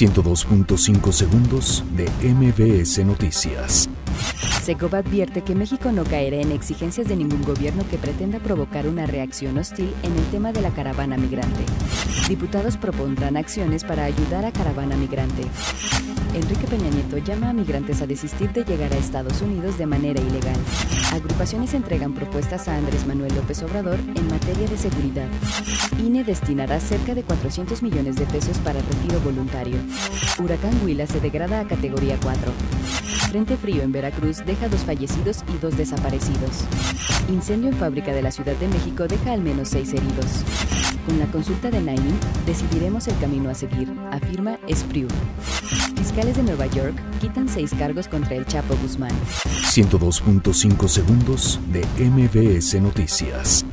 102.5 segundos de MBS Noticias. Segov advierte que México no caerá en exigencias de ningún gobierno que pretenda provocar una reacción hostil en el tema de la caravana migrante. Diputados propondrán acciones para ayudar a caravana migrante. Enrique Peña Nieto llama a migrantes a desistir de llegar a Estados Unidos de manera ilegal. Agrupaciones entregan propuestas a Andrés Manuel López Obrador en materia de seguridad. INE destinará cerca de 400 millones de pesos para retiro voluntario. Huracán Huila se degrada a categoría 4. Frente frío en Veracruz deja dos fallecidos y dos desaparecidos. Incendio en fábrica de la Ciudad de México deja al menos seis heridos. Con la consulta de Naini, decidiremos el camino a seguir, afirma Espriu. Fiscales de Nueva York quitan seis cargos contra el Chapo Guzmán. 102.5 segundos de MBS Noticias.